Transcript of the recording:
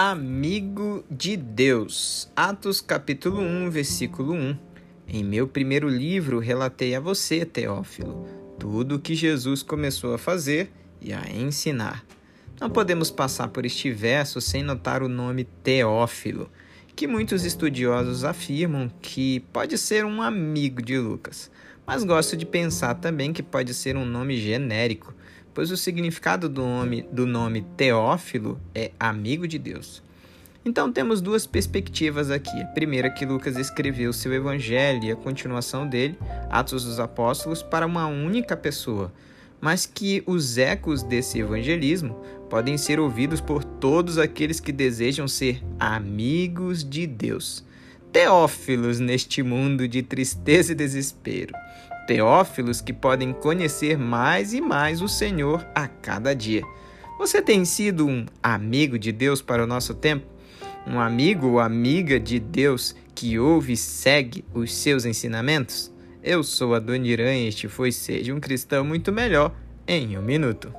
Amigo de Deus. Atos capítulo 1, versículo 1. Em meu primeiro livro relatei a você, Teófilo, tudo o que Jesus começou a fazer e a ensinar. Não podemos passar por este verso sem notar o nome Teófilo, que muitos estudiosos afirmam que pode ser um amigo de Lucas, mas gosto de pensar também que pode ser um nome genérico pois o significado do nome, do nome Teófilo é amigo de Deus. Então temos duas perspectivas aqui. A primeira que Lucas escreveu seu evangelho e a continuação dele, Atos dos Apóstolos, para uma única pessoa, mas que os ecos desse evangelismo podem ser ouvidos por todos aqueles que desejam ser amigos de Deus. Teófilos neste mundo de tristeza e desespero teófilos que podem conhecer mais e mais o Senhor a cada dia. Você tem sido um amigo de Deus para o nosso tempo? Um amigo ou amiga de Deus que ouve e segue os seus ensinamentos? Eu sou a Dona Irã e este foi Seja um Cristão Muito Melhor em um Minuto.